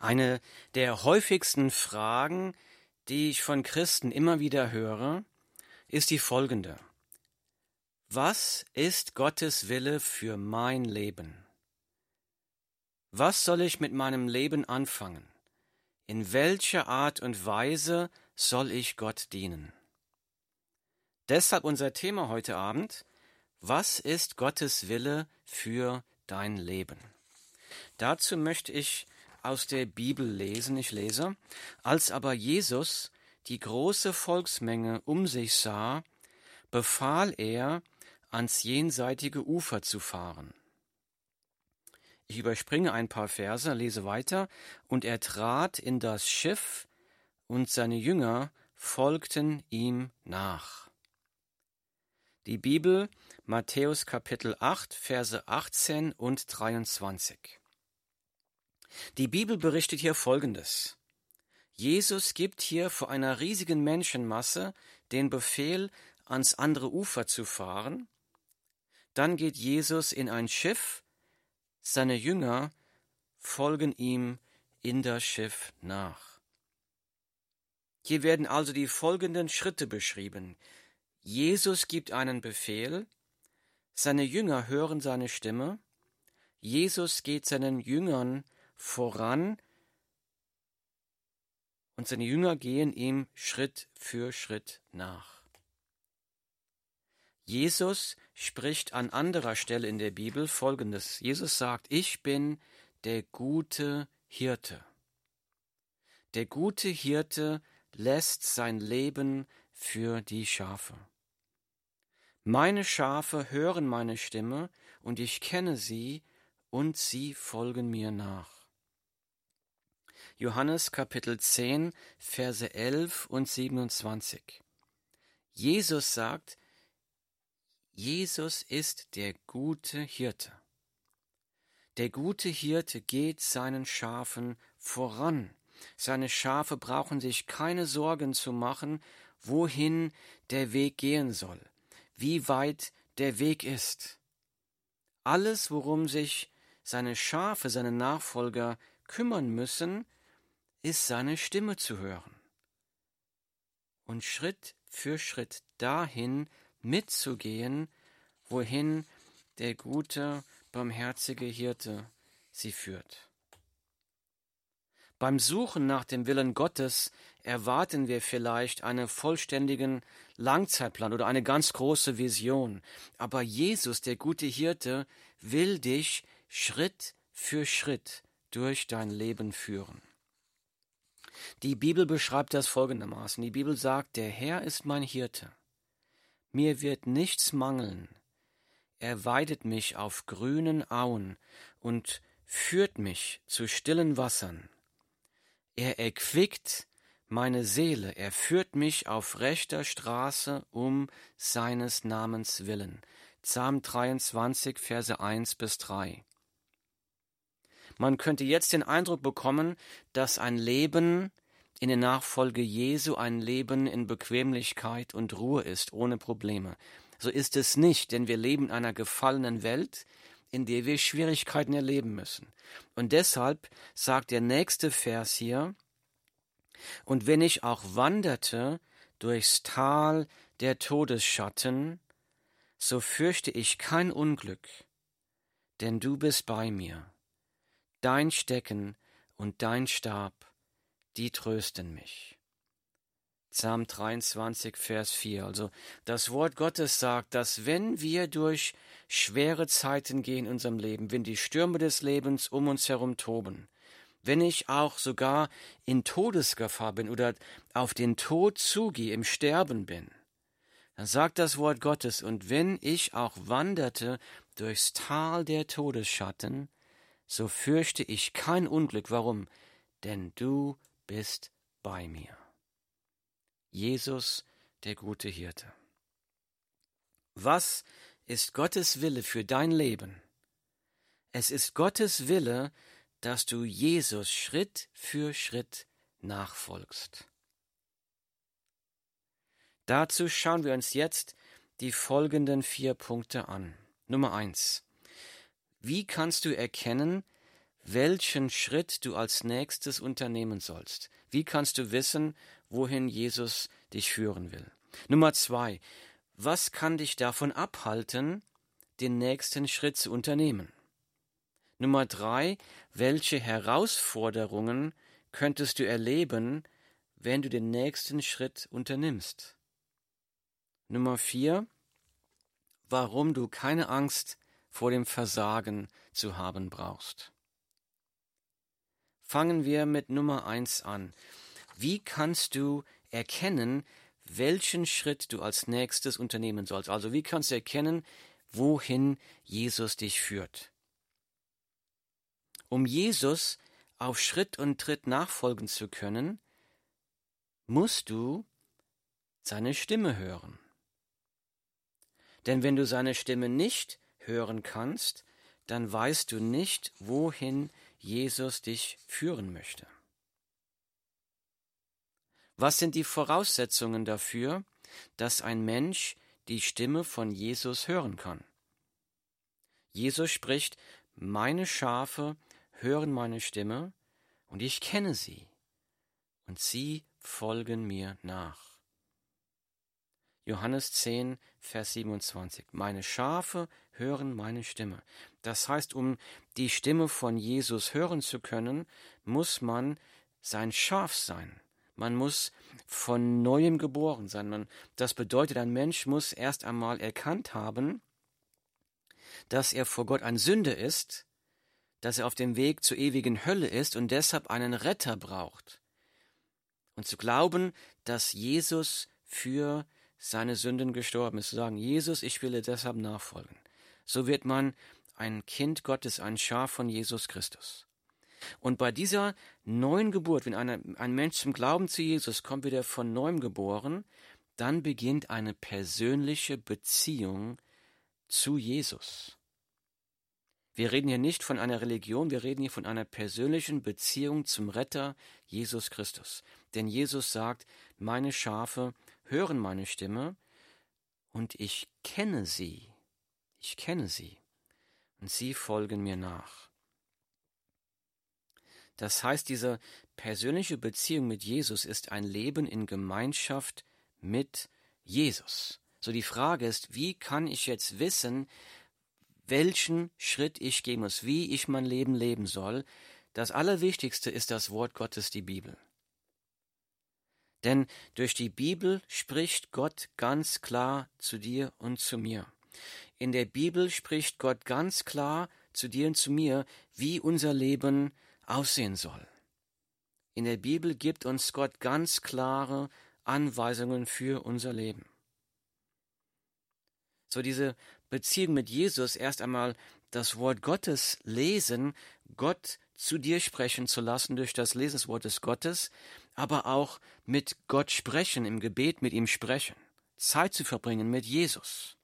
Eine der häufigsten Fragen, die ich von Christen immer wieder höre, ist die folgende. Was ist Gottes Wille für mein Leben? Was soll ich mit meinem Leben anfangen? In welcher Art und Weise soll ich Gott dienen? Deshalb unser Thema heute Abend, was ist Gottes Wille für dein Leben? Dazu möchte ich aus der Bibel lesen. Ich lese, als aber Jesus die große Volksmenge um sich sah, befahl er, ans jenseitige Ufer zu fahren. Ich überspringe ein paar Verse, lese weiter, und er trat in das Schiff, und seine Jünger folgten ihm nach. Die Bibel Matthäus Kapitel 8 Verse 18 und 23. Die Bibel berichtet hier Folgendes. Jesus gibt hier vor einer riesigen Menschenmasse den Befehl, ans andere Ufer zu fahren. Dann geht Jesus in ein Schiff, seine Jünger folgen ihm in das Schiff nach. Hier werden also die folgenden Schritte beschrieben. Jesus gibt einen Befehl, seine Jünger hören seine Stimme, Jesus geht seinen Jüngern voran und seine Jünger gehen ihm Schritt für Schritt nach. Jesus spricht an anderer Stelle in der Bibel Folgendes. Jesus sagt, ich bin der gute Hirte. Der gute Hirte lässt sein Leben für die Schafe. Meine Schafe hören meine Stimme, und ich kenne sie, und sie folgen mir nach. Johannes Kapitel 10, Verse 11 und 27. Jesus sagt, Jesus ist der gute Hirte. Der gute Hirte geht seinen Schafen voran. Seine Schafe brauchen sich keine Sorgen zu machen, wohin der Weg gehen soll, wie weit der Weg ist. Alles, worum sich seine Schafe, seine Nachfolger kümmern müssen, ist seine Stimme zu hören und Schritt für Schritt dahin mitzugehen, wohin der gute, barmherzige Hirte sie führt. Beim Suchen nach dem Willen Gottes erwarten wir vielleicht einen vollständigen Langzeitplan oder eine ganz große Vision. Aber Jesus, der gute Hirte, will dich Schritt für Schritt durch dein Leben führen. Die Bibel beschreibt das folgendermaßen. Die Bibel sagt, der Herr ist mein Hirte. Mir wird nichts mangeln. Er weidet mich auf grünen Auen und führt mich zu stillen Wassern. Er erquickt meine Seele, er führt mich auf rechter Straße um seines Namens willen. Psalm 23, Verse 1 bis 3. Man könnte jetzt den Eindruck bekommen, dass ein Leben in der Nachfolge Jesu ein Leben in Bequemlichkeit und Ruhe ist, ohne Probleme. So ist es nicht, denn wir leben in einer gefallenen Welt, in der wir Schwierigkeiten erleben müssen. Und deshalb sagt der nächste Vers hier, und wenn ich auch wanderte durchs Tal der Todesschatten, so fürchte ich kein Unglück, denn du bist bei mir dein Stecken und dein Stab, die trösten mich. Psalm 23, Vers 4. Also das Wort Gottes sagt, dass wenn wir durch schwere Zeiten gehen in unserem Leben, wenn die Stürme des Lebens um uns herum toben, wenn ich auch sogar in Todesgefahr bin oder auf den Tod zugehe, im Sterben bin, dann sagt das Wort Gottes, und wenn ich auch wanderte durchs Tal der Todesschatten, so fürchte ich kein Unglück. Warum? Denn du bist bei mir. Jesus, der gute Hirte. Was ist Gottes Wille für dein Leben? Es ist Gottes Wille, dass du Jesus Schritt für Schritt nachfolgst. Dazu schauen wir uns jetzt die folgenden vier Punkte an. Nummer eins. Wie kannst du erkennen, welchen Schritt du als nächstes unternehmen sollst. Wie kannst du wissen, wohin Jesus dich führen will? Nummer zwei, was kann dich davon abhalten, den nächsten Schritt zu unternehmen? Nummer drei, welche Herausforderungen könntest du erleben, wenn du den nächsten Schritt unternimmst? Nummer vier, warum du keine Angst vor dem Versagen zu haben brauchst. Fangen wir mit Nummer eins an. Wie kannst du erkennen, welchen Schritt du als nächstes unternehmen sollst? Also wie kannst du erkennen, wohin Jesus dich führt? Um Jesus auf Schritt und Tritt nachfolgen zu können, musst du seine Stimme hören. Denn wenn du seine Stimme nicht hören kannst, dann weißt du nicht, wohin Jesus dich führen möchte. Was sind die Voraussetzungen dafür, dass ein Mensch die Stimme von Jesus hören kann? Jesus spricht, meine Schafe hören meine Stimme, und ich kenne sie, und sie folgen mir nach. Johannes 10, Vers 27. Meine Schafe hören meine Stimme. Das heißt, um die Stimme von Jesus hören zu können, muss man sein Schaf sein. Man muss von neuem geboren sein. Man, das bedeutet, ein Mensch muss erst einmal erkannt haben, dass er vor Gott ein Sünder ist, dass er auf dem Weg zur ewigen Hölle ist und deshalb einen Retter braucht. Und zu glauben, dass Jesus für seine Sünden gestorben ist, zu sagen, Jesus, ich will dir deshalb nachfolgen. So wird man ein Kind Gottes, ein Schaf von Jesus Christus. Und bei dieser neuen Geburt, wenn eine, ein Mensch zum Glauben zu Jesus kommt, wird er von neuem geboren, dann beginnt eine persönliche Beziehung zu Jesus. Wir reden hier nicht von einer Religion, wir reden hier von einer persönlichen Beziehung zum Retter Jesus Christus. Denn Jesus sagt, meine Schafe hören meine Stimme und ich kenne sie. Ich kenne sie und sie folgen mir nach. Das heißt, diese persönliche Beziehung mit Jesus ist ein Leben in Gemeinschaft mit Jesus. So die Frage ist, wie kann ich jetzt wissen, welchen Schritt ich gehen muss, wie ich mein Leben leben soll? Das Allerwichtigste ist das Wort Gottes, die Bibel. Denn durch die Bibel spricht Gott ganz klar zu dir und zu mir. In der Bibel spricht Gott ganz klar zu dir und zu mir, wie unser Leben aussehen soll. In der Bibel gibt uns Gott ganz klare Anweisungen für unser Leben. So diese Beziehung mit Jesus erst einmal das Wort Gottes lesen, Gott zu dir sprechen zu lassen durch das Lesen des Wortes Gottes, aber auch mit Gott sprechen, im Gebet mit ihm sprechen, Zeit zu verbringen mit Jesus,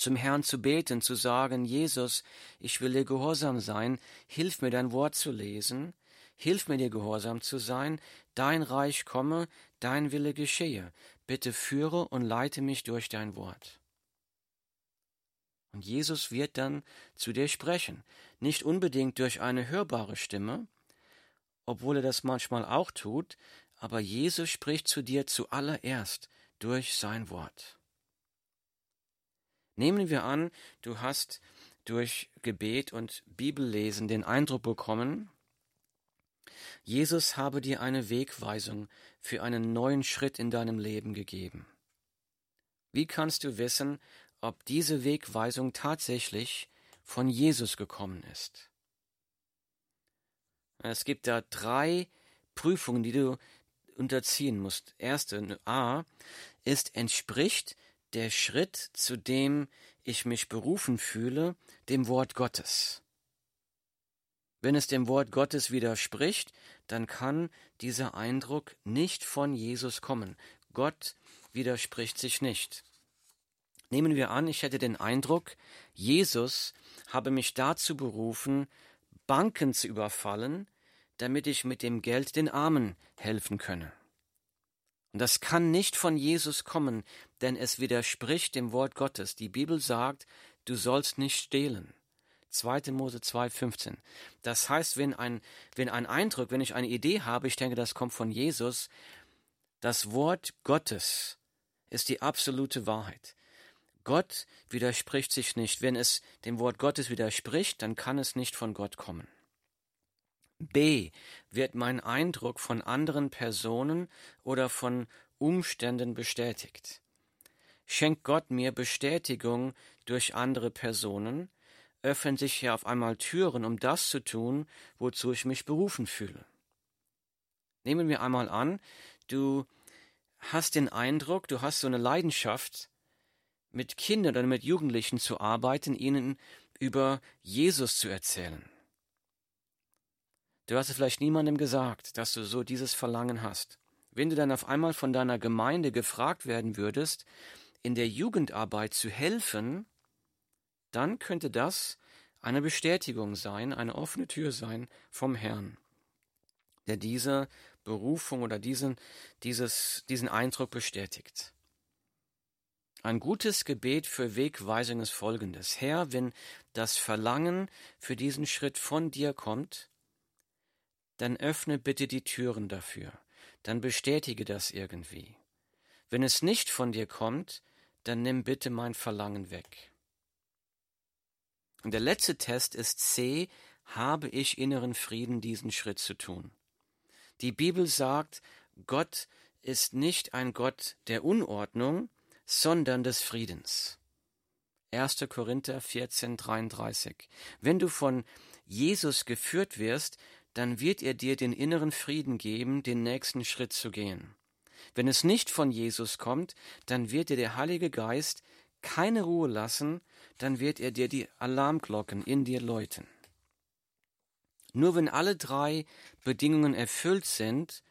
zum Herrn zu beten, zu sagen, Jesus, ich will dir gehorsam sein, hilf mir dein Wort zu lesen, hilf mir dir gehorsam zu sein, dein Reich komme, dein Wille geschehe, bitte führe und leite mich durch dein Wort. Und Jesus wird dann zu dir sprechen, nicht unbedingt durch eine hörbare Stimme, obwohl er das manchmal auch tut, aber Jesus spricht zu dir zuallererst durch sein Wort. Nehmen wir an, du hast durch Gebet und Bibellesen den Eindruck bekommen, Jesus habe dir eine Wegweisung für einen neuen Schritt in deinem Leben gegeben. Wie kannst du wissen, ob diese Wegweisung tatsächlich von Jesus gekommen ist? Es gibt da drei Prüfungen, die du unterziehen musst. Erste A ist, entspricht der Schritt, zu dem ich mich berufen fühle, dem Wort Gottes. Wenn es dem Wort Gottes widerspricht, dann kann dieser Eindruck nicht von Jesus kommen. Gott widerspricht sich nicht. Nehmen wir an, ich hätte den Eindruck, Jesus habe mich dazu berufen, Banken zu überfallen, damit ich mit dem Geld den Armen helfen könne. Und das kann nicht von Jesus kommen, denn es widerspricht dem Wort Gottes. Die Bibel sagt, du sollst nicht stehlen, 2. Mose 2,15. Das heißt, wenn ein, wenn ein Eindruck, wenn ich eine Idee habe, ich denke, das kommt von Jesus, das Wort Gottes ist die absolute Wahrheit. Gott widerspricht sich nicht. Wenn es dem Wort Gottes widerspricht, dann kann es nicht von Gott kommen. B. Wird mein Eindruck von anderen Personen oder von Umständen bestätigt? Schenkt Gott mir Bestätigung durch andere Personen, öffnen sich hier auf einmal Türen, um das zu tun, wozu ich mich berufen fühle. Nehmen wir einmal an, du hast den Eindruck, du hast so eine Leidenschaft, mit Kindern oder mit Jugendlichen zu arbeiten, ihnen über Jesus zu erzählen. Du hast es vielleicht niemandem gesagt, dass du so dieses Verlangen hast. Wenn du dann auf einmal von deiner Gemeinde gefragt werden würdest, in der Jugendarbeit zu helfen, dann könnte das eine Bestätigung sein, eine offene Tür sein vom Herrn, der diese Berufung oder diesen, dieses, diesen Eindruck bestätigt. Ein gutes Gebet für Wegweisung ist folgendes. Herr, wenn das Verlangen für diesen Schritt von dir kommt, dann öffne bitte die Türen dafür, dann bestätige das irgendwie. Wenn es nicht von dir kommt, dann nimm bitte mein Verlangen weg. Und der letzte Test ist C, habe ich inneren Frieden, diesen Schritt zu tun. Die Bibel sagt, Gott ist nicht ein Gott der Unordnung, sondern des Friedens. 1. Korinther 14, 33. Wenn du von Jesus geführt wirst, dann wird er dir den inneren Frieden geben, den nächsten Schritt zu gehen. Wenn es nicht von Jesus kommt, dann wird dir der Heilige Geist keine Ruhe lassen, dann wird er dir die Alarmglocken in dir läuten. Nur wenn alle drei Bedingungen erfüllt sind,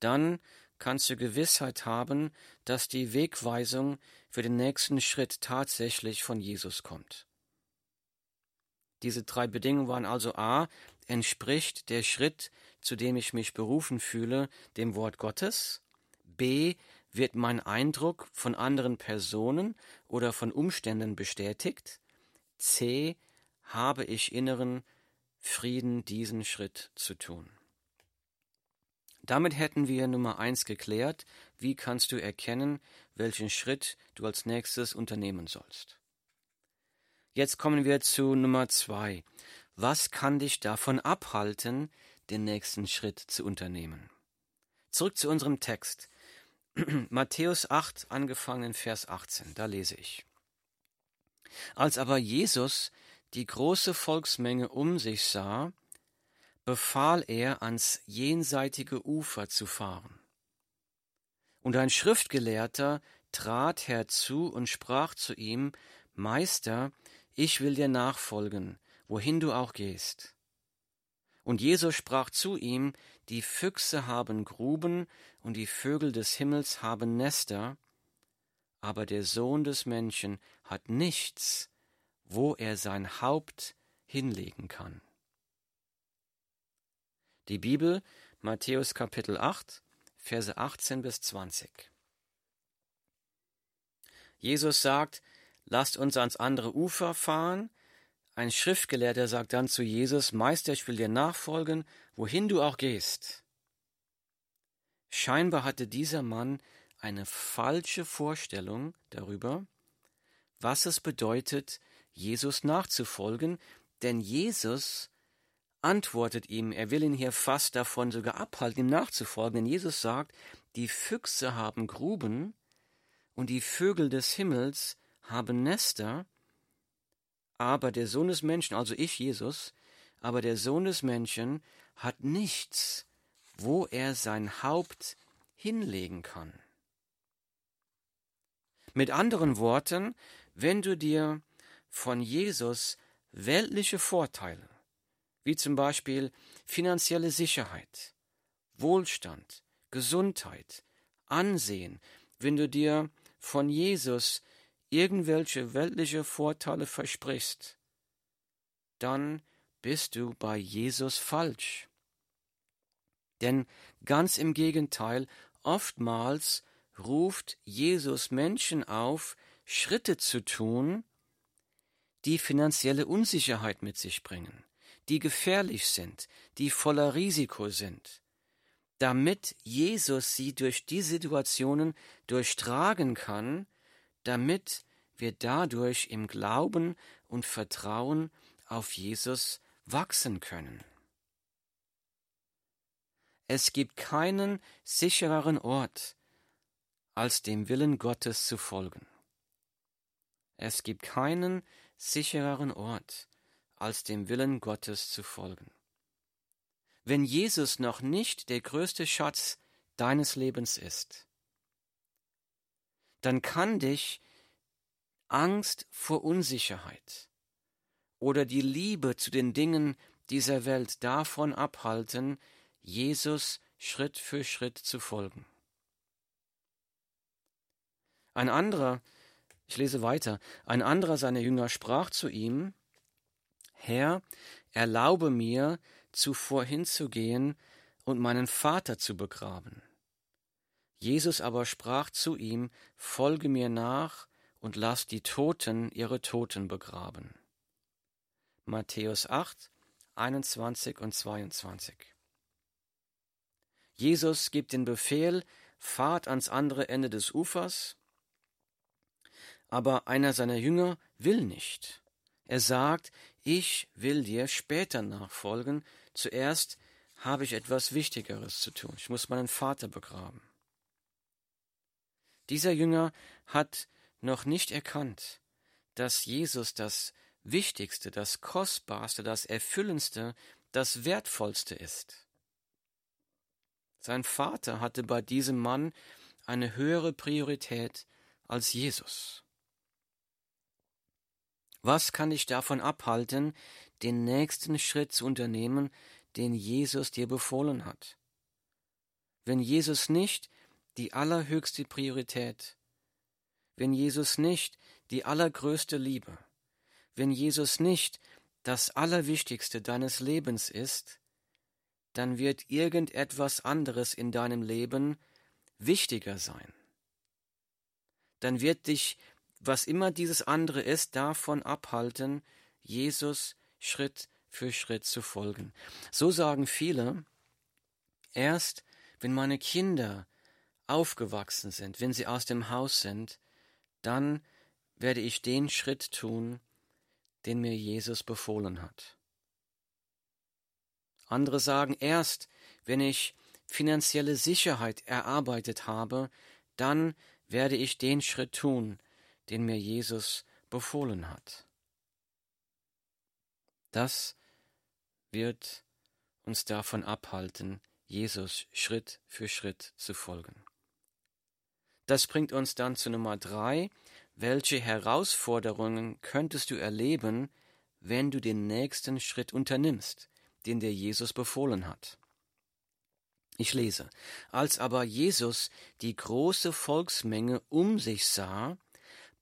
dann kannst du Gewissheit haben, dass die Wegweisung für den nächsten Schritt tatsächlich von Jesus kommt. Diese drei Bedingungen waren also a, entspricht der Schritt, zu dem ich mich berufen fühle, dem Wort Gottes, b, wird mein Eindruck von anderen Personen oder von Umständen bestätigt, c, habe ich inneren Frieden, diesen Schritt zu tun. Damit hätten wir Nummer eins geklärt. Wie kannst du erkennen, welchen Schritt du als nächstes unternehmen sollst? Jetzt kommen wir zu Nummer zwei. Was kann dich davon abhalten, den nächsten Schritt zu unternehmen? Zurück zu unserem Text. Matthäus 8, angefangen Vers 18, da lese ich. Als aber Jesus die große Volksmenge um sich sah, befahl er, ans jenseitige Ufer zu fahren. Und ein Schriftgelehrter trat herzu und sprach zu ihm, Meister, ich will dir nachfolgen, wohin du auch gehst. Und Jesus sprach zu ihm, die Füchse haben Gruben und die Vögel des Himmels haben Nester, aber der Sohn des Menschen hat nichts, wo er sein Haupt hinlegen kann. Die Bibel, Matthäus Kapitel 8, Verse 18 bis 20. Jesus sagt, lasst uns ans andere Ufer fahren. Ein Schriftgelehrter sagt dann zu Jesus, Meister, ich will dir nachfolgen, wohin du auch gehst. Scheinbar hatte dieser Mann eine falsche Vorstellung darüber, was es bedeutet, Jesus nachzufolgen, denn Jesus antwortet ihm, er will ihn hier fast davon sogar abhalten, ihm nachzufolgen, denn Jesus sagt, die Füchse haben Gruben und die Vögel des Himmels haben Nester, aber der Sohn des Menschen, also ich Jesus, aber der Sohn des Menschen hat nichts, wo er sein Haupt hinlegen kann. Mit anderen Worten, wenn du dir von Jesus weltliche Vorteile, wie zum Beispiel finanzielle Sicherheit, Wohlstand, Gesundheit, Ansehen, wenn du dir von Jesus irgendwelche weltliche Vorteile versprichst, dann bist du bei Jesus falsch. Denn ganz im Gegenteil, oftmals ruft Jesus Menschen auf, Schritte zu tun, die finanzielle Unsicherheit mit sich bringen, die gefährlich sind, die voller Risiko sind, damit Jesus sie durch die Situationen durchtragen kann, damit wir dadurch im Glauben und Vertrauen auf Jesus wachsen können. Es gibt keinen sichereren Ort, als dem Willen Gottes zu folgen. Es gibt keinen sichereren Ort, als dem Willen Gottes zu folgen. Wenn Jesus noch nicht der größte Schatz deines Lebens ist, dann kann dich Angst vor Unsicherheit oder die Liebe zu den Dingen dieser Welt davon abhalten, Jesus Schritt für Schritt zu folgen. Ein anderer, ich lese weiter, ein anderer seiner Jünger sprach zu ihm, Herr, erlaube mir, zuvor hinzugehen und meinen Vater zu begraben. Jesus aber sprach zu ihm, Folge mir nach und lass die Toten ihre Toten begraben. Matthäus 8, 21 und 22. Jesus gibt den Befehl, fahrt ans andere Ende des Ufers, aber einer seiner Jünger will nicht. Er sagt, ich will dir später nachfolgen, zuerst habe ich etwas Wichtigeres zu tun, ich muss meinen Vater begraben. Dieser Jünger hat noch nicht erkannt, dass Jesus das Wichtigste, das Kostbarste, das Erfüllendste, das Wertvollste ist. Sein Vater hatte bei diesem Mann eine höhere Priorität als Jesus. Was kann dich davon abhalten, den nächsten Schritt zu unternehmen, den Jesus dir befohlen hat? Wenn Jesus nicht die allerhöchste Priorität, wenn Jesus nicht die allergrößte Liebe, wenn Jesus nicht das Allerwichtigste deines Lebens ist, dann wird irgendetwas anderes in deinem Leben wichtiger sein. Dann wird dich was immer dieses andere ist, davon abhalten, Jesus Schritt für Schritt zu folgen. So sagen viele, erst wenn meine Kinder aufgewachsen sind, wenn sie aus dem Haus sind, dann werde ich den Schritt tun, den mir Jesus befohlen hat. Andere sagen erst, wenn ich finanzielle Sicherheit erarbeitet habe, dann werde ich den Schritt tun, den mir Jesus befohlen hat. Das wird uns davon abhalten, Jesus Schritt für Schritt zu folgen. Das bringt uns dann zu Nummer drei. Welche Herausforderungen könntest du erleben, wenn du den nächsten Schritt unternimmst, den dir Jesus befohlen hat? Ich lese, als aber Jesus die große Volksmenge um sich sah,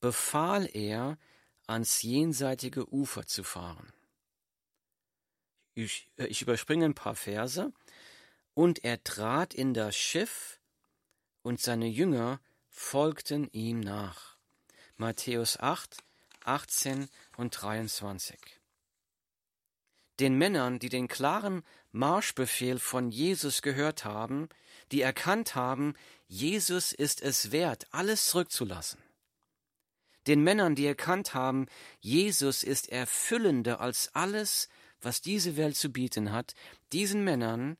befahl er, ans jenseitige Ufer zu fahren. Ich, äh, ich überspringe ein paar Verse. Und er trat in das Schiff, und seine Jünger folgten ihm nach. Matthäus 8, 18 und 23. Den Männern, die den klaren Marschbefehl von Jesus gehört haben, die erkannt haben, Jesus ist es wert, alles zurückzulassen den Männern, die erkannt haben, Jesus ist erfüllender als alles, was diese Welt zu bieten hat, diesen Männern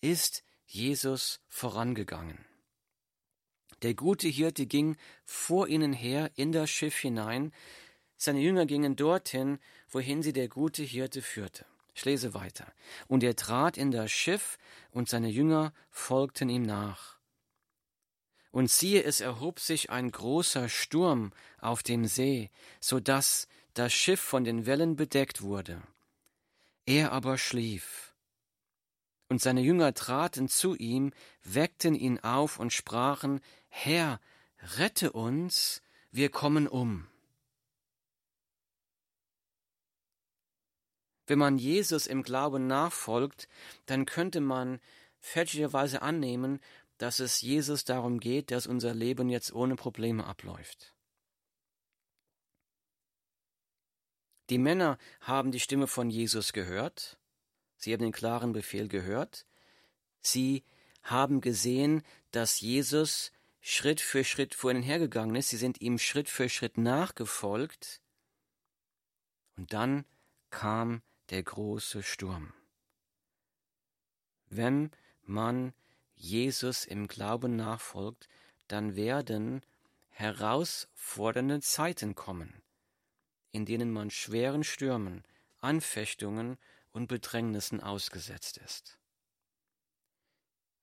ist Jesus vorangegangen. Der gute Hirte ging vor ihnen her in das Schiff hinein, seine Jünger gingen dorthin, wohin sie der gute Hirte führte. Ich lese weiter. Und er trat in das Schiff, und seine Jünger folgten ihm nach. Und siehe, es erhob sich ein großer Sturm auf dem See, so dass das Schiff von den Wellen bedeckt wurde. Er aber schlief. Und seine Jünger traten zu ihm, weckten ihn auf und sprachen, Herr, rette uns, wir kommen um. Wenn man Jesus im Glauben nachfolgt, dann könnte man fälschlicherweise annehmen, dass es Jesus darum geht, dass unser Leben jetzt ohne Probleme abläuft. Die Männer haben die Stimme von Jesus gehört, sie haben den klaren Befehl gehört, sie haben gesehen, dass Jesus Schritt für Schritt vor ihnen hergegangen ist, sie sind ihm Schritt für Schritt nachgefolgt, und dann kam der große Sturm. Wenn man Jesus im Glauben nachfolgt, dann werden herausfordernde Zeiten kommen, in denen man schweren Stürmen, Anfechtungen und Bedrängnissen ausgesetzt ist.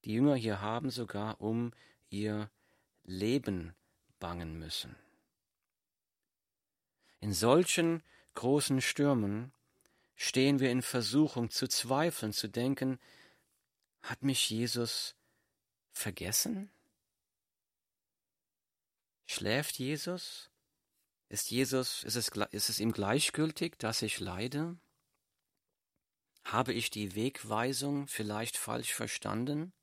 Die Jünger hier haben sogar um ihr Leben bangen müssen. In solchen großen Stürmen stehen wir in Versuchung zu zweifeln, zu denken, hat mich Jesus vergessen? Schläft Jesus? Ist Jesus, ist es, ist es ihm gleichgültig, dass ich leide? Habe ich die Wegweisung vielleicht falsch verstanden?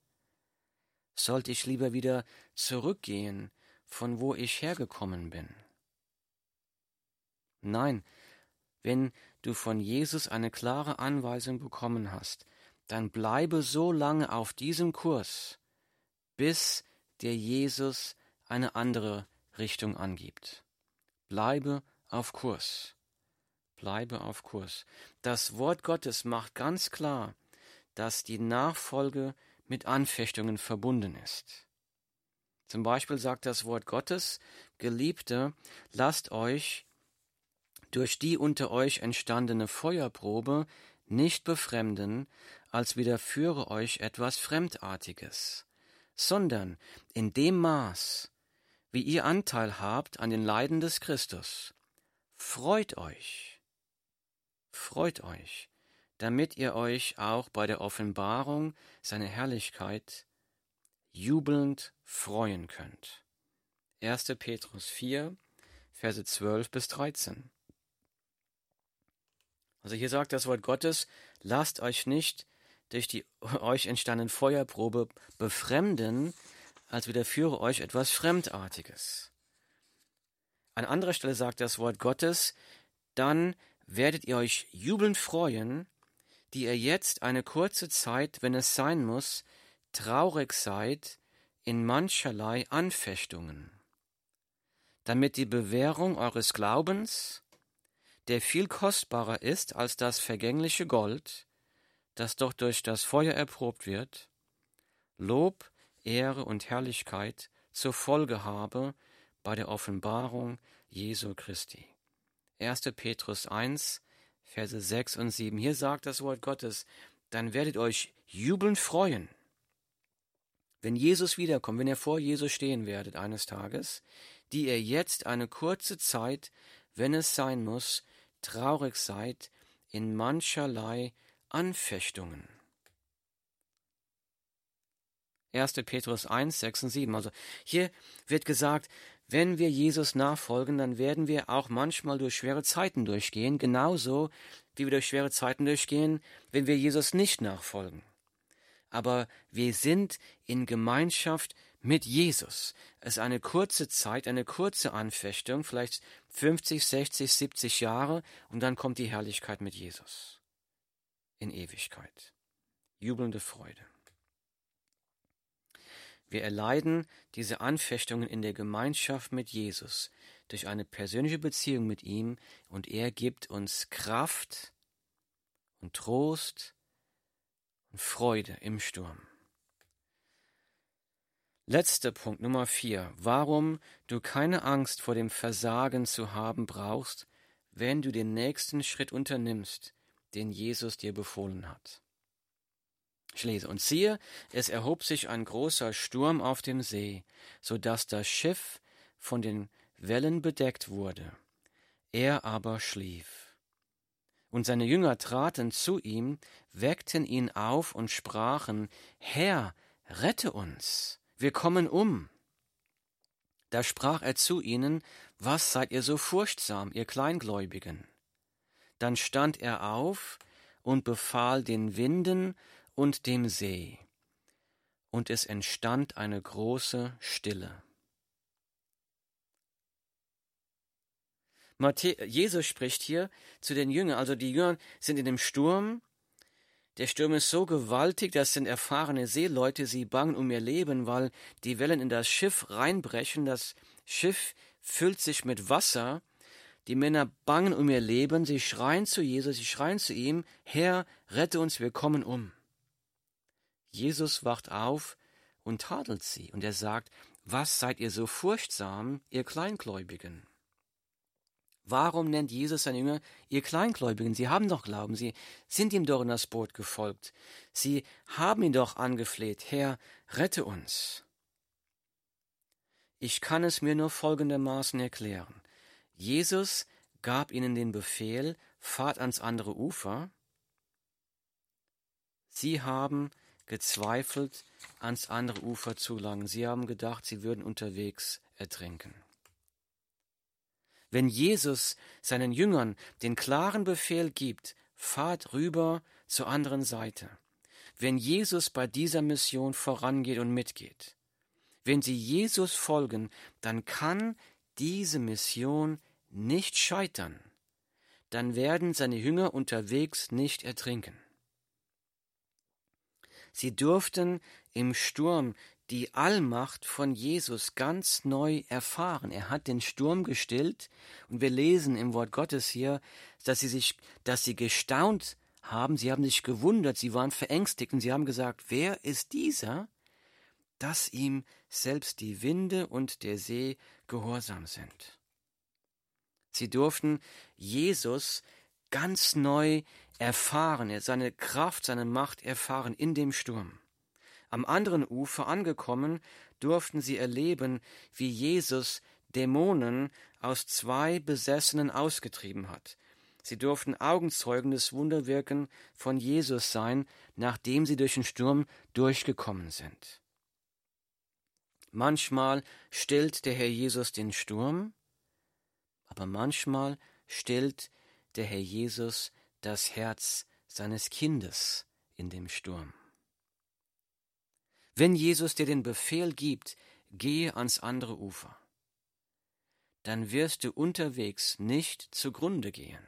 Sollte ich lieber wieder zurückgehen, von wo ich hergekommen bin? Nein, wenn du von Jesus eine klare Anweisung bekommen hast, dann bleibe so lange auf diesem Kurs, bis dir Jesus eine andere Richtung angibt. Bleibe auf Kurs. Bleibe auf Kurs. Das Wort Gottes macht ganz klar, dass die Nachfolge mit Anfechtungen verbunden ist. Zum Beispiel sagt das Wort Gottes, Geliebte, lasst euch durch die unter euch entstandene Feuerprobe nicht befremden, als widerführe euch etwas Fremdartiges, sondern in dem Maß, wie ihr Anteil habt an den Leiden des Christus, freut euch, freut euch, damit ihr euch auch bei der Offenbarung seiner Herrlichkeit jubelnd freuen könnt. 1. Petrus 4, Verse 12 bis 13. Also hier sagt das Wort Gottes, lasst euch nicht durch die euch entstandene Feuerprobe befremden, als widerführe euch etwas Fremdartiges. An anderer Stelle sagt das Wort Gottes, dann werdet ihr euch jubelnd freuen, die ihr jetzt eine kurze Zeit, wenn es sein muss, traurig seid in mancherlei Anfechtungen, damit die Bewährung eures Glaubens, der viel kostbarer ist als das vergängliche Gold, das doch durch das Feuer erprobt wird, Lob, Ehre und Herrlichkeit zur Folge habe bei der Offenbarung Jesu Christi. 1. Petrus 1, Verse 6 und 7. Hier sagt das Wort Gottes, dann werdet euch jubelnd freuen. Wenn Jesus wiederkommt, wenn ihr vor Jesus stehen werdet eines Tages, die ihr jetzt eine kurze Zeit, wenn es sein muss, traurig seid in mancherlei Anfechtungen. 1. Petrus 1, 6 und 7. Also hier wird gesagt, wenn wir Jesus nachfolgen, dann werden wir auch manchmal durch schwere Zeiten durchgehen, genauso wie wir durch schwere Zeiten durchgehen, wenn wir Jesus nicht nachfolgen. Aber wir sind in Gemeinschaft mit Jesus. Es ist eine kurze Zeit, eine kurze Anfechtung, vielleicht 50, 60, 70 Jahre, und dann kommt die Herrlichkeit mit Jesus in Ewigkeit. Jubelnde Freude. Wir erleiden diese Anfechtungen in der Gemeinschaft mit Jesus durch eine persönliche Beziehung mit ihm und er gibt uns Kraft und Trost und Freude im Sturm. Letzter Punkt Nummer vier. Warum du keine Angst vor dem Versagen zu haben brauchst, wenn du den nächsten Schritt unternimmst, den Jesus dir befohlen hat. Ich lese, und siehe, es erhob sich ein großer Sturm auf dem See, so dass das Schiff von den Wellen bedeckt wurde. Er aber schlief. Und seine Jünger traten zu ihm, weckten ihn auf und sprachen, Herr, rette uns, wir kommen um. Da sprach er zu ihnen, Was seid ihr so furchtsam, ihr Kleingläubigen? Dann stand er auf und befahl den Winden und dem See, und es entstand eine große Stille. Jesus spricht hier zu den Jüngern, also die Jünger sind in dem Sturm. Der Sturm ist so gewaltig, das sind erfahrene Seeleute, sie bangen um ihr Leben, weil die Wellen in das Schiff reinbrechen. Das Schiff füllt sich mit Wasser. Die Männer bangen um ihr Leben, sie schreien zu Jesus, sie schreien zu ihm, Herr, rette uns, wir kommen um. Jesus wacht auf und tadelt sie, und er sagt, was seid ihr so furchtsam, ihr Kleingläubigen? Warum nennt Jesus seine Jünger ihr Kleingläubigen? Sie haben doch Glauben, sie sind ihm doch in das Boot gefolgt. Sie haben ihn doch angefleht, Herr, rette uns. Ich kann es mir nur folgendermaßen erklären. Jesus gab ihnen den Befehl, fahrt ans andere Ufer. Sie haben gezweifelt, ans andere Ufer zu gelangen. Sie haben gedacht, sie würden unterwegs ertrinken. Wenn Jesus seinen Jüngern den klaren Befehl gibt, fahrt rüber zur anderen Seite, wenn Jesus bei dieser Mission vorangeht und mitgeht, wenn sie Jesus folgen, dann kann diese Mission nicht scheitern, dann werden seine Jünger unterwegs nicht ertrinken. Sie durften im Sturm die Allmacht von Jesus ganz neu erfahren. Er hat den Sturm gestillt und wir lesen im Wort Gottes hier, dass sie sich, dass sie gestaunt haben, sie haben sich gewundert, sie waren verängstigt und sie haben gesagt, wer ist dieser, dass ihm selbst die Winde und der See gehorsam sind. Sie durften Jesus ganz neu erfahren, seine Kraft, seine Macht erfahren in dem Sturm. Am anderen Ufer angekommen, durften sie erleben, wie Jesus Dämonen aus zwei Besessenen ausgetrieben hat. Sie durften Augenzeugen des Wunderwirken von Jesus sein, nachdem sie durch den Sturm durchgekommen sind. Manchmal stillt der Herr Jesus den Sturm, aber manchmal stillt der Herr Jesus das Herz seines Kindes in dem Sturm. Wenn Jesus dir den Befehl gibt, gehe ans andere Ufer, dann wirst du unterwegs nicht zugrunde gehen.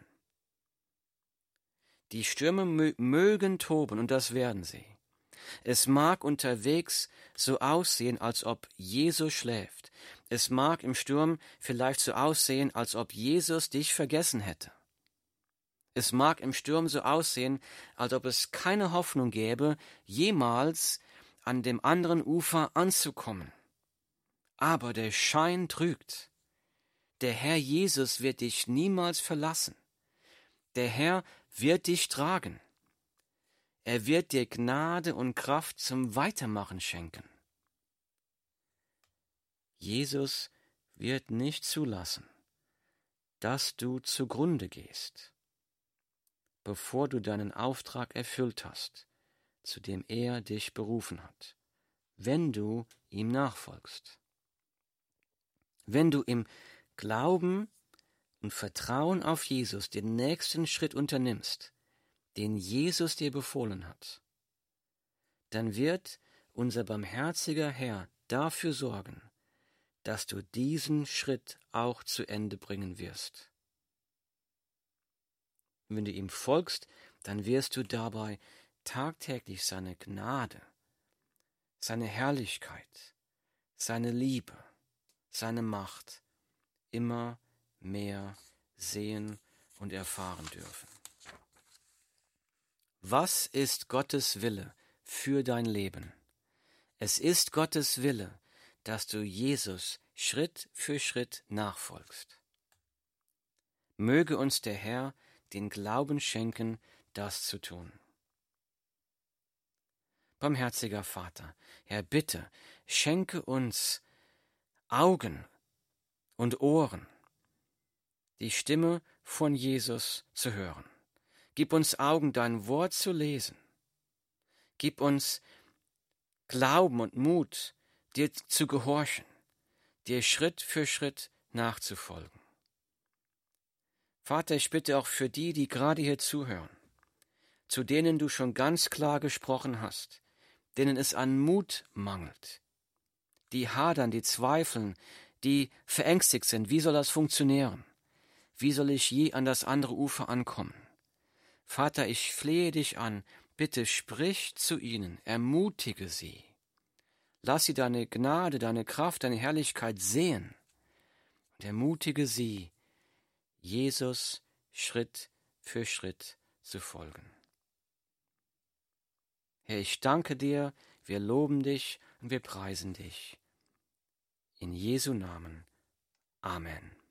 Die Stürme mögen toben, und das werden sie. Es mag unterwegs so aussehen, als ob Jesus schläft. Es mag im Sturm vielleicht so aussehen, als ob Jesus dich vergessen hätte. Es mag im Sturm so aussehen, als ob es keine Hoffnung gäbe, jemals an dem anderen Ufer anzukommen. Aber der Schein trügt. Der Herr Jesus wird dich niemals verlassen. Der Herr wird dich tragen. Er wird dir Gnade und Kraft zum Weitermachen schenken. Jesus wird nicht zulassen, dass du zugrunde gehst, bevor du deinen Auftrag erfüllt hast zu dem er dich berufen hat, wenn du ihm nachfolgst. Wenn du im Glauben und Vertrauen auf Jesus den nächsten Schritt unternimmst, den Jesus dir befohlen hat, dann wird unser barmherziger Herr dafür sorgen, dass du diesen Schritt auch zu Ende bringen wirst. Und wenn du ihm folgst, dann wirst du dabei tagtäglich seine Gnade, seine Herrlichkeit, seine Liebe, seine Macht immer mehr sehen und erfahren dürfen. Was ist Gottes Wille für dein Leben? Es ist Gottes Wille, dass du Jesus Schritt für Schritt nachfolgst. Möge uns der Herr den Glauben schenken, das zu tun. Barmherziger Vater, Herr, bitte, schenke uns Augen und Ohren, die Stimme von Jesus zu hören. Gib uns Augen, dein Wort zu lesen. Gib uns Glauben und Mut, dir zu gehorchen, dir Schritt für Schritt nachzufolgen. Vater, ich bitte auch für die, die gerade hier zuhören, zu denen du schon ganz klar gesprochen hast, denen es an Mut mangelt, die hadern, die zweifeln, die verängstigt sind. Wie soll das funktionieren? Wie soll ich je an das andere Ufer ankommen? Vater, ich flehe dich an, bitte sprich zu ihnen, ermutige sie. Lass sie deine Gnade, deine Kraft, deine Herrlichkeit sehen und ermutige sie, Jesus Schritt für Schritt zu folgen. Herr, ich danke dir, wir loben dich und wir preisen dich. In Jesu Namen. Amen.